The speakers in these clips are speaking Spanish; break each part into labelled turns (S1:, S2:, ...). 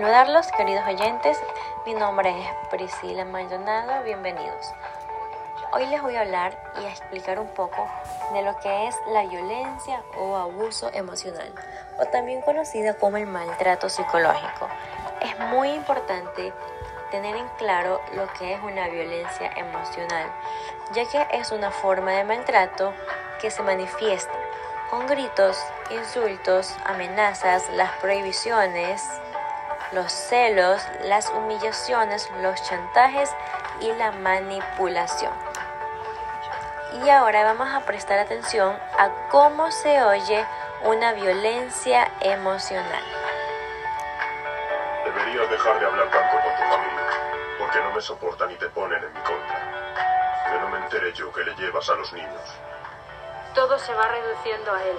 S1: saludarlos, queridos oyentes. Mi nombre es Priscila Maldonado, bienvenidos. Hoy les voy a hablar y a explicar un poco de lo que es la violencia o abuso emocional, o también conocida como el maltrato psicológico. Es muy importante tener en claro lo que es una violencia emocional, ya que es una forma de maltrato que se manifiesta con gritos, insultos, amenazas, las prohibiciones, los celos, las humillaciones, los chantajes y la manipulación. Y ahora vamos a prestar atención a cómo se oye una violencia emocional.
S2: Deberías dejar de hablar tanto con tu familia, porque no me soportan y te ponen en mi contra. Que no me entere yo que le llevas a los niños.
S3: Todo se va reduciendo a él,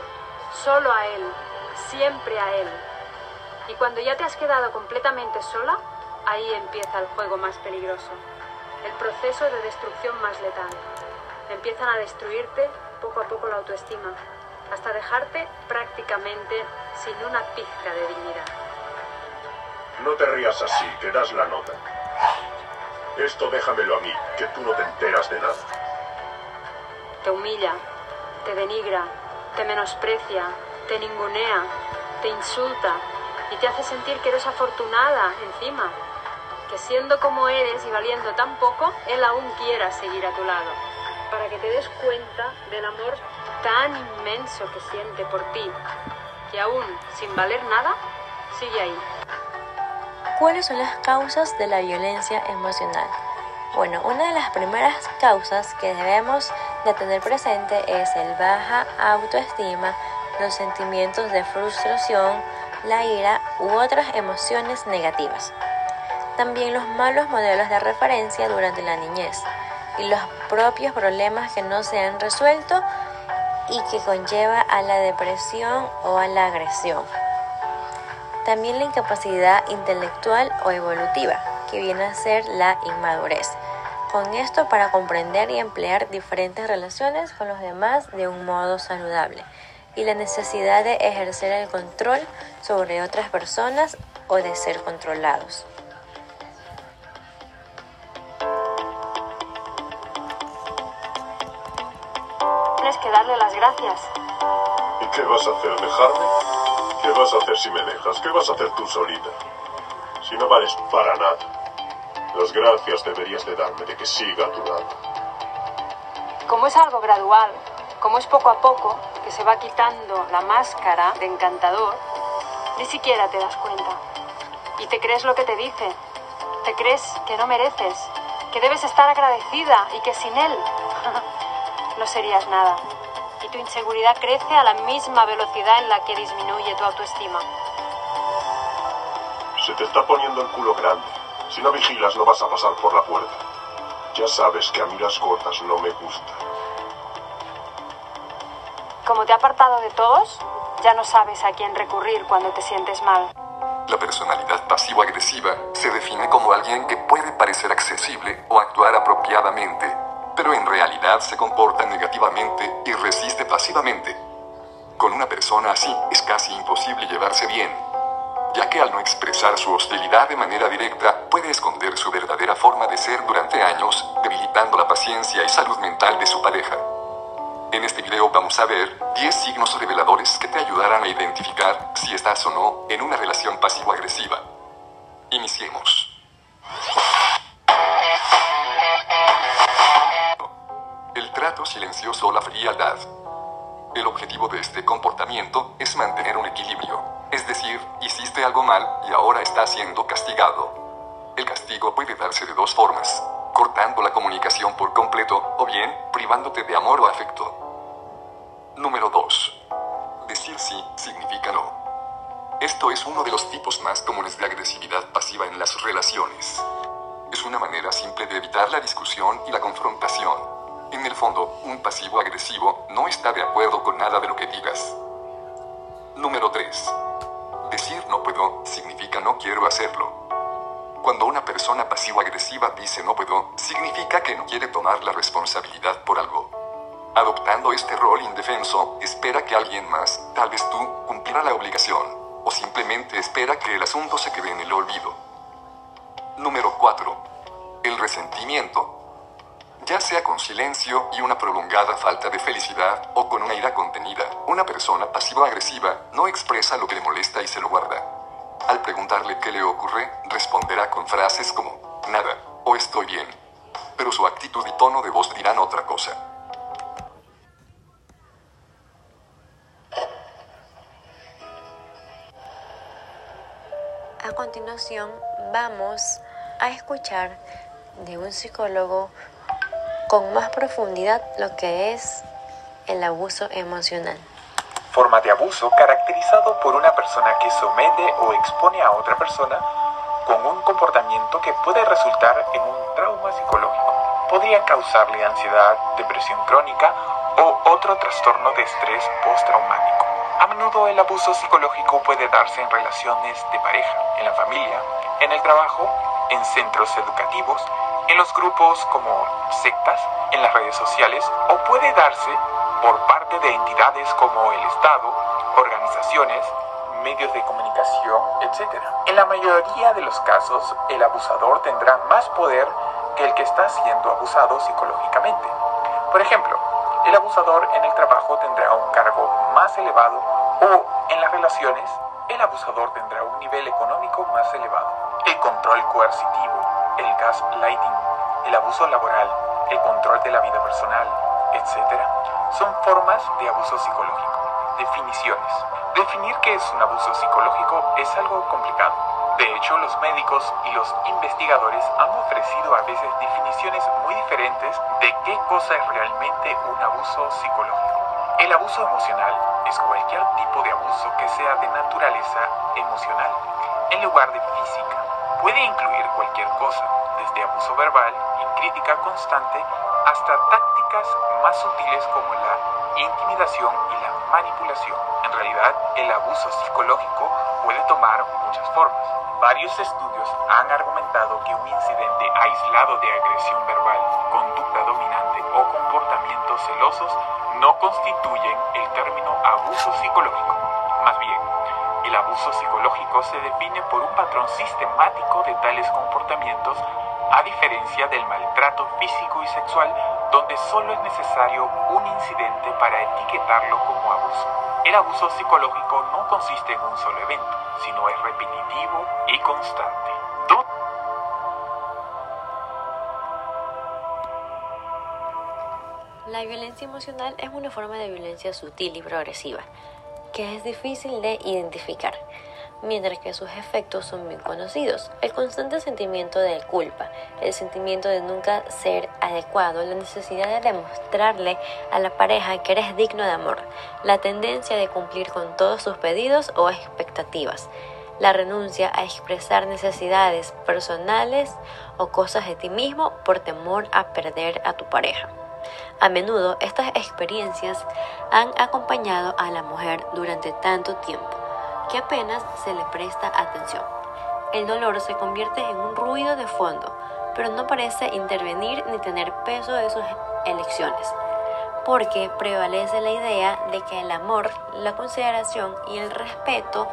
S3: solo a él, siempre a él. Y cuando ya te has quedado completamente sola, ahí empieza el juego más peligroso, el proceso de destrucción más letal. Empiezan a destruirte poco a poco la autoestima, hasta dejarte prácticamente sin una pizca de dignidad.
S2: No te rías así, que das la nota. Esto déjamelo a mí, que tú no te enteras de nada.
S3: Te humilla, te denigra, te menosprecia, te ningunea, te insulta y te hace sentir que eres afortunada encima, que siendo como eres y valiendo tan poco, él aún quiera seguir a tu lado, para que te des cuenta del amor tan inmenso que siente por ti, que aún sin valer nada, sigue ahí.
S1: ¿Cuáles son las causas de la violencia emocional? Bueno, una de las primeras causas que debemos de tener presente es el baja autoestima, los sentimientos de frustración, la ira u otras emociones negativas. También los malos modelos de referencia durante la niñez y los propios problemas que no se han resuelto y que conlleva a la depresión o a la agresión. También la incapacidad intelectual o evolutiva, que viene a ser la inmadurez. Con esto para comprender y emplear diferentes relaciones con los demás de un modo saludable. Y la necesidad de ejercer el control sobre otras personas o de ser controlados.
S3: Tienes que darle las gracias.
S2: ¿Y qué vas a hacer? ¿Dejarme? ¿Qué vas a hacer si me dejas? ¿Qué vas a hacer tú solita? Si no vales para nada. Las gracias deberías de darme de que siga a tu lado.
S3: Como es algo gradual, como es poco a poco que se va quitando la máscara de encantador, ni siquiera te das cuenta. Y te crees lo que te dice. Te crees que no mereces, que debes estar agradecida y que sin él no serías nada. Y tu inseguridad crece a la misma velocidad en la que disminuye tu autoestima.
S2: Se te está poniendo el culo grande. Si no vigilas no vas a pasar por la puerta. Ya sabes que a mí las cortas no me gustan.
S3: Como te ha apartado de todos, ya no sabes a quién recurrir cuando te sientes mal.
S4: La personalidad pasivo-agresiva se define como alguien que puede parecer accesible o actuar apropiadamente, pero en realidad se comporta negativamente y resiste pasivamente. Con una persona así es casi imposible llevarse bien, ya que al no expresar su hostilidad de manera directa puede esconder su verdadera forma de ser durante años, debilitando la paciencia y salud mental de su pareja. En este video vamos a ver 10 signos reveladores que te ayudarán a identificar si estás o no en una relación pasivo-agresiva. Iniciemos. El trato silencioso o la frialdad. El objetivo de este comportamiento es mantener un equilibrio, es decir, hiciste algo mal y ahora estás siendo castigado. El castigo puede darse de dos formas, cortando la comunicación por completo o bien privándote de amor o afecto. Número 2. Decir sí significa no. Esto es uno de los tipos más comunes de agresividad pasiva en las relaciones. Es una manera simple de evitar la discusión y la confrontación. En el fondo, un pasivo agresivo no está de acuerdo con nada de lo que digas. Número 3. Decir no puedo significa no quiero hacerlo. Cuando una persona pasivo-agresiva dice no puedo, significa que no quiere tomar la responsabilidad por algo. Adoptando este rol indefenso, espera que alguien más, tal vez tú, cumpliera la obligación. o simplemente espera que el asunto se quede en el olvido. Número 4. El resentimiento. Ya sea con silencio y una prolongada falta de felicidad o con una ira contenida, una persona pasivo-agresiva no expresa lo que le molesta y se lo guarda. Al preguntarle qué le ocurre, responderá con frases como nada o estoy bien. Pero su actitud y tono de voz dirán otra cosa.
S1: Continuación vamos a escuchar de un psicólogo con más profundidad lo que es el abuso emocional.
S5: Forma de abuso caracterizado por una persona que somete o expone a otra persona con un comportamiento que puede resultar en un trauma psicológico. Podría causarle ansiedad, depresión crónica o otro trastorno de estrés postraumático. A menudo el abuso psicológico puede darse en relaciones de pareja, en la familia, en el trabajo, en centros educativos, en los grupos como sectas, en las redes sociales o puede darse por parte de entidades como el Estado, organizaciones, medios de comunicación, etc. En la mayoría de los casos, el abusador tendrá más poder que el que está siendo abusado psicológicamente. Por ejemplo, el abusador en el trabajo tendrá un cargo más elevado o en las relaciones, el abusador tendrá un nivel económico más elevado. El control coercitivo, el gaslighting, el abuso laboral, el control de la vida personal, etc., son formas de abuso psicológico. Definiciones. Definir qué es un abuso psicológico es algo complicado. De hecho, los médicos y los investigadores han ofrecido a veces definiciones muy diferentes de qué cosa es realmente un abuso psicológico. El abuso emocional es cualquier tipo de abuso que sea de naturaleza emocional, en lugar de física. Puede incluir cualquier cosa, desde abuso verbal y crítica constante hasta más sutiles como la intimidación y la manipulación. En realidad, el abuso psicológico puede tomar muchas formas. Varios estudios han argumentado que un incidente aislado de agresión verbal, conducta dominante o comportamientos celosos no constituyen el término abuso psicológico. Más bien, el abuso psicológico se define por un patrón sistemático de tales comportamientos a diferencia del maltrato físico y sexual donde solo es necesario un incidente para etiquetarlo como abuso. El abuso psicológico no consiste en un solo evento, sino es repetitivo y constante.
S1: La violencia emocional es una forma de violencia sutil y progresiva, que es difícil de identificar mientras que sus efectos son bien conocidos. El constante sentimiento de culpa, el sentimiento de nunca ser adecuado, la necesidad de demostrarle a la pareja que eres digno de amor, la tendencia de cumplir con todos sus pedidos o expectativas, la renuncia a expresar necesidades personales o cosas de ti mismo por temor a perder a tu pareja. A menudo estas experiencias han acompañado a la mujer durante tanto tiempo que apenas se le presta atención. El dolor se convierte en un ruido de fondo, pero no parece intervenir ni tener peso de sus elecciones, porque prevalece la idea de que el amor, la consideración y el respeto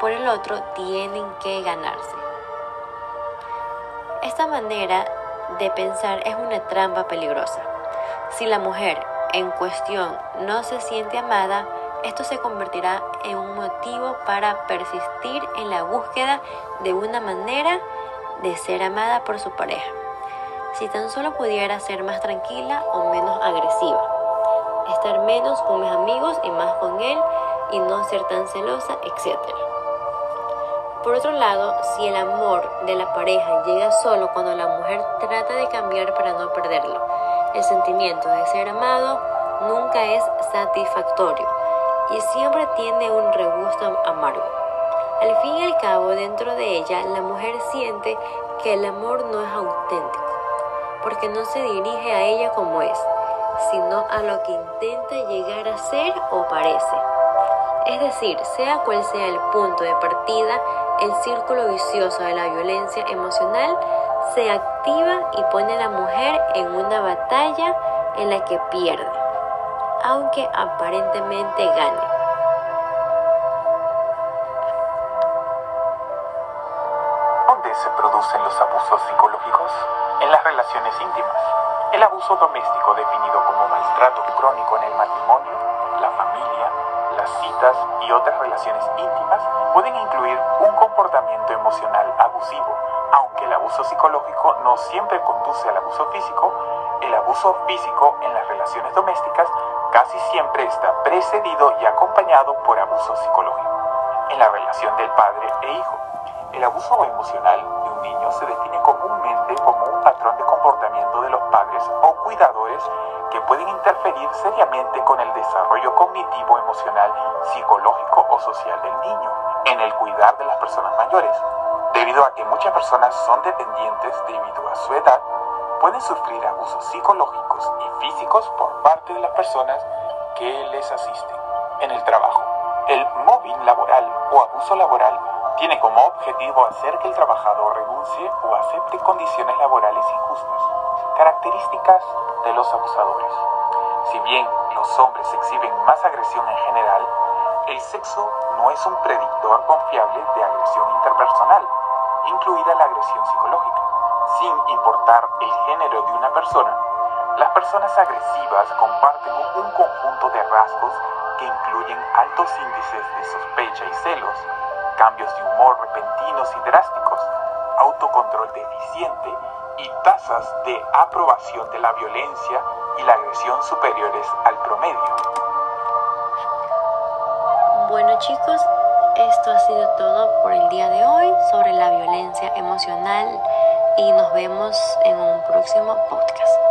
S1: por el otro tienen que ganarse. Esta manera de pensar es una trampa peligrosa. Si la mujer en cuestión no se siente amada, esto se convertirá en un motivo para persistir en la búsqueda de una manera de ser amada por su pareja. Si tan solo pudiera ser más tranquila o menos agresiva, estar menos con mis amigos y más con él y no ser tan celosa, etc. Por otro lado, si el amor de la pareja llega solo cuando la mujer trata de cambiar para no perderlo, el sentimiento de ser amado nunca es satisfactorio y siempre tiene un regusto amargo. Al fin y al cabo, dentro de ella, la mujer siente que el amor no es auténtico, porque no se dirige a ella como es, sino a lo que intenta llegar a ser o parece. Es decir, sea cual sea el punto de partida, el círculo vicioso de la violencia emocional se activa y pone a la mujer en una batalla en la que pierde aunque aparentemente gane.
S5: ¿Dónde se producen los abusos psicológicos? En las relaciones íntimas. El abuso doméstico, definido como maltrato crónico en el matrimonio, la familia, las citas y otras relaciones íntimas, pueden incluir un comportamiento emocional abusivo. Aunque el abuso psicológico no siempre conduce al abuso físico, el abuso físico en las relaciones domésticas casi siempre está precedido y acompañado por abuso psicológico. En la relación del padre e hijo, el abuso emocional de un niño se define comúnmente como un patrón de comportamiento de los padres o cuidadores que pueden interferir seriamente con el desarrollo cognitivo, emocional, psicológico o social del niño en el cuidar de las personas mayores. Debido a que muchas personas son dependientes debido a su edad, pueden sufrir abusos y físicos por parte de las personas que les asisten en el trabajo. El mobbing laboral o abuso laboral tiene como objetivo hacer que el trabajador renuncie o acepte condiciones laborales injustas, características de los abusadores. Si bien los hombres exhiben más agresión en general, el sexo no es un predictor confiable de agresión interpersonal, incluida la agresión psicológica. Sin importar el género de una persona, las personas agresivas comparten un conjunto de rasgos que incluyen altos índices de sospecha y celos, cambios de humor repentinos y drásticos, autocontrol deficiente y tasas de aprobación de la violencia y la agresión superiores al promedio.
S1: Bueno chicos, esto ha sido todo por el día de hoy sobre la violencia emocional y nos vemos en un próximo podcast.